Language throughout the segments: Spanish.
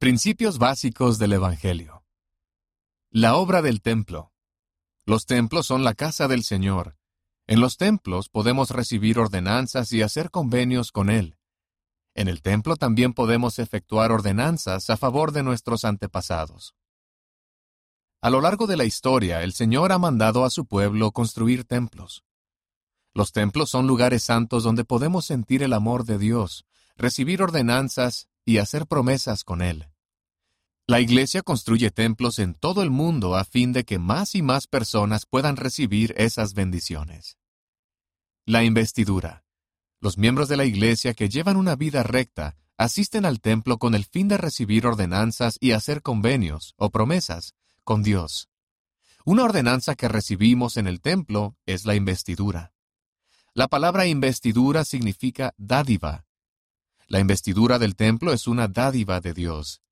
Principios básicos del Evangelio. La obra del templo. Los templos son la casa del Señor. En los templos podemos recibir ordenanzas y hacer convenios con Él. En el templo también podemos efectuar ordenanzas a favor de nuestros antepasados. A lo largo de la historia, el Señor ha mandado a su pueblo construir templos. Los templos son lugares santos donde podemos sentir el amor de Dios, recibir ordenanzas y hacer promesas con Él. La Iglesia construye templos en todo el mundo a fin de que más y más personas puedan recibir esas bendiciones. La investidura. Los miembros de la Iglesia que llevan una vida recta asisten al templo con el fin de recibir ordenanzas y hacer convenios o promesas con Dios. Una ordenanza que recibimos en el templo es la investidura. La palabra investidura significa dádiva, la investidura del templo es una dádiva de Dios.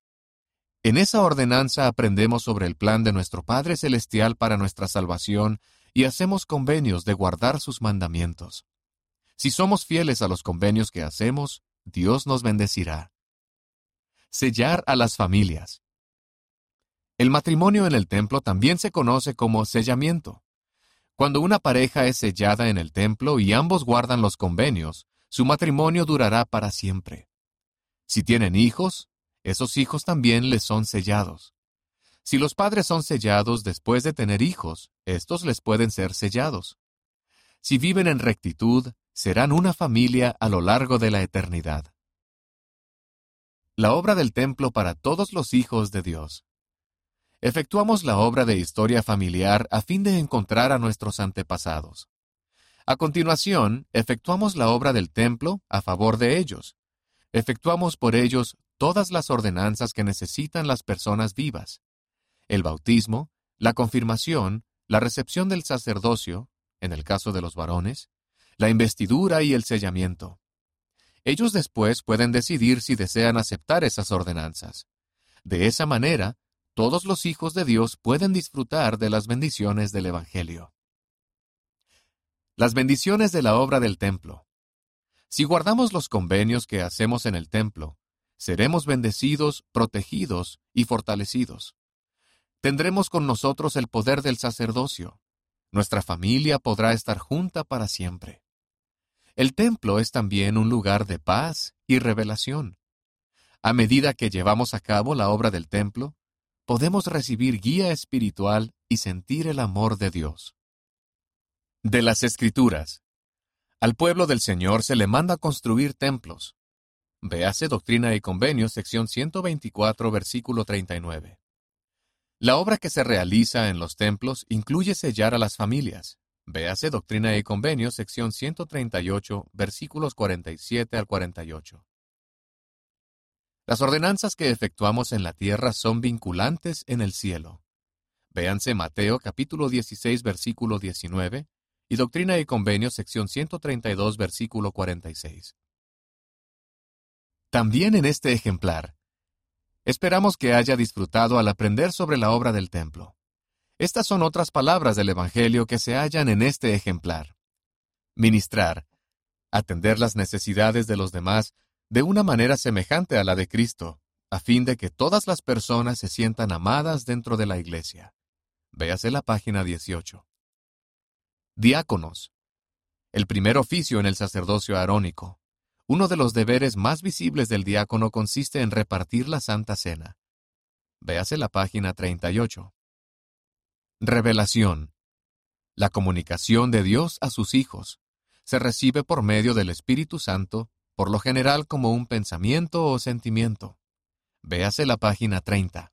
En esa ordenanza aprendemos sobre el plan de nuestro Padre Celestial para nuestra salvación y hacemos convenios de guardar sus mandamientos. Si somos fieles a los convenios que hacemos, Dios nos bendecirá. Sellar a las familias. El matrimonio en el templo también se conoce como sellamiento. Cuando una pareja es sellada en el templo y ambos guardan los convenios, su matrimonio durará para siempre. Si tienen hijos, esos hijos también les son sellados. Si los padres son sellados después de tener hijos, estos les pueden ser sellados. Si viven en rectitud, serán una familia a lo largo de la eternidad. La obra del templo para todos los hijos de Dios. Efectuamos la obra de historia familiar a fin de encontrar a nuestros antepasados. A continuación, efectuamos la obra del templo a favor de ellos. Efectuamos por ellos todas las ordenanzas que necesitan las personas vivas. El bautismo, la confirmación, la recepción del sacerdocio, en el caso de los varones, la investidura y el sellamiento. Ellos después pueden decidir si desean aceptar esas ordenanzas. De esa manera, todos los hijos de Dios pueden disfrutar de las bendiciones del Evangelio. Las bendiciones de la obra del templo. Si guardamos los convenios que hacemos en el templo, seremos bendecidos, protegidos y fortalecidos. Tendremos con nosotros el poder del sacerdocio. Nuestra familia podrá estar junta para siempre. El templo es también un lugar de paz y revelación. A medida que llevamos a cabo la obra del templo, podemos recibir guía espiritual y sentir el amor de Dios. De las Escrituras. Al pueblo del Señor se le manda construir templos. Véase Doctrina y Convenios, sección 124, versículo 39. La obra que se realiza en los templos incluye sellar a las familias. Véase Doctrina y Convenios, sección 138, versículos 47 al 48. Las ordenanzas que efectuamos en la tierra son vinculantes en el cielo. Véanse Mateo capítulo 16, versículo 19, y Doctrina y Convenios, sección 132, versículo 46. También en este ejemplar, esperamos que haya disfrutado al aprender sobre la obra del templo. Estas son otras palabras del Evangelio que se hallan en este ejemplar. Ministrar, atender las necesidades de los demás de una manera semejante a la de Cristo, a fin de que todas las personas se sientan amadas dentro de la iglesia. Véase la página 18. Diáconos. El primer oficio en el sacerdocio arónico. Uno de los deberes más visibles del diácono consiste en repartir la Santa Cena. Véase la página 38. Revelación. La comunicación de Dios a sus hijos se recibe por medio del Espíritu Santo, por lo general como un pensamiento o sentimiento. Véase la página 30.